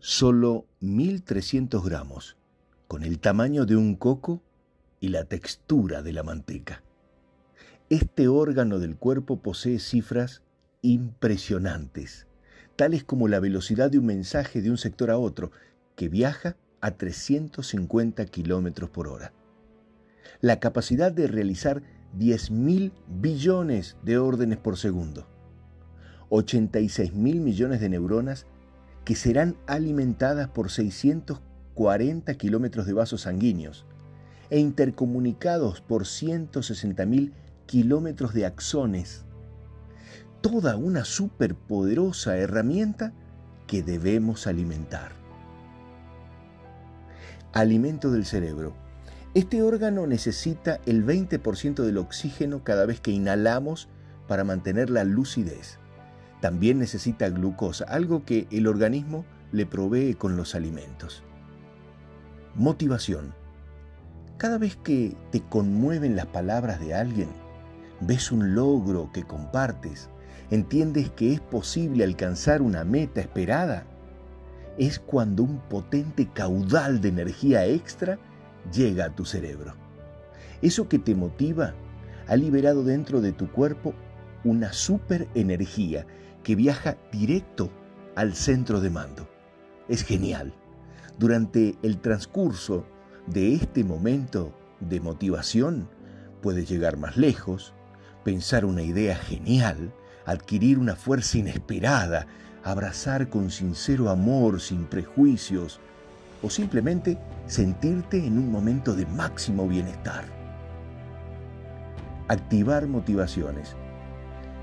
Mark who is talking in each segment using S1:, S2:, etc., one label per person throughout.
S1: Solo 1.300 gramos, con el tamaño de un coco y la textura de la manteca. Este órgano del cuerpo posee cifras impresionantes, tales como la velocidad de un mensaje de un sector a otro, que viaja a 350 kilómetros por hora. La capacidad de realizar 10.000 billones de órdenes por segundo. 86 mil millones de neuronas que serán alimentadas por 640 kilómetros de vasos sanguíneos e intercomunicados por 160 mil kilómetros de axones. Toda una superpoderosa herramienta que debemos alimentar. Alimento del cerebro. Este órgano necesita el 20% del oxígeno cada vez que inhalamos para mantener la lucidez. También necesita glucosa, algo que el organismo le provee con los alimentos. Motivación. Cada vez que te conmueven las palabras de alguien, ves un logro que compartes, entiendes que es posible alcanzar una meta esperada, es cuando un potente caudal de energía extra llega a tu cerebro. Eso que te motiva ha liberado dentro de tu cuerpo una super energía que viaja directo al centro de mando. Es genial. Durante el transcurso de este momento de motivación, puedes llegar más lejos, pensar una idea genial, adquirir una fuerza inesperada, abrazar con sincero amor, sin prejuicios, o simplemente sentirte en un momento de máximo bienestar. Activar motivaciones.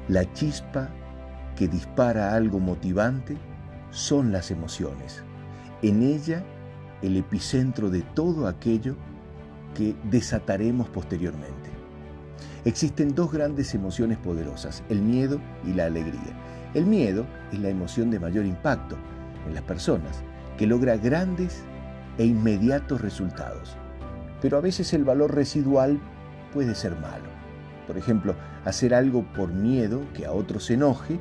S1: La chispa que dispara algo motivante son las emociones. En ella el epicentro de todo aquello que desataremos posteriormente. Existen dos grandes emociones poderosas, el miedo y la alegría. El miedo es la emoción de mayor impacto en las personas, que logra grandes e inmediatos resultados. Pero a veces el valor residual puede ser malo. Por ejemplo, hacer algo por miedo que a otros se enoje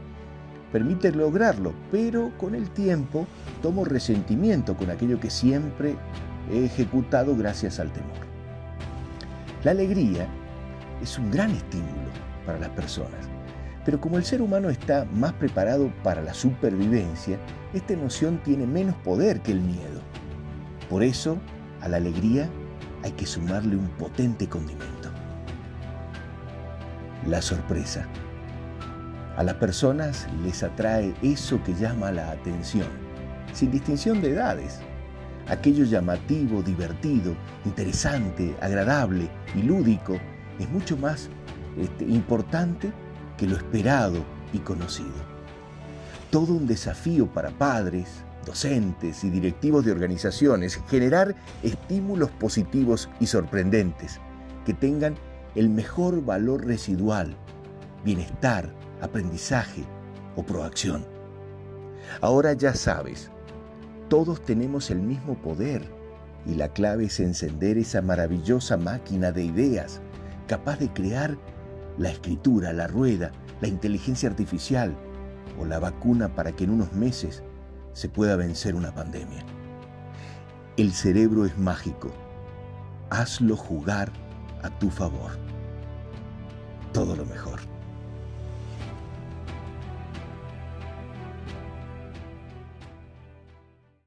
S1: permite lograrlo, pero con el tiempo tomo resentimiento con aquello que siempre he ejecutado gracias al temor. La alegría es un gran estímulo para las personas, pero como el ser humano está más preparado para la supervivencia, esta emoción tiene menos poder que el miedo. Por eso, a la alegría hay que sumarle un potente condimento. La sorpresa. A las personas les atrae eso que llama la atención, sin distinción de edades. Aquello llamativo, divertido, interesante, agradable y lúdico es mucho más este, importante que lo esperado y conocido. Todo un desafío para padres, docentes y directivos de organizaciones generar estímulos positivos y sorprendentes que tengan el mejor valor residual, bienestar, aprendizaje o proacción. Ahora ya sabes, todos tenemos el mismo poder y la clave es encender esa maravillosa máquina de ideas capaz de crear la escritura, la rueda, la inteligencia artificial o la vacuna para que en unos meses se pueda vencer una pandemia. El cerebro es mágico. Hazlo jugar a tu favor. Todo lo mejor.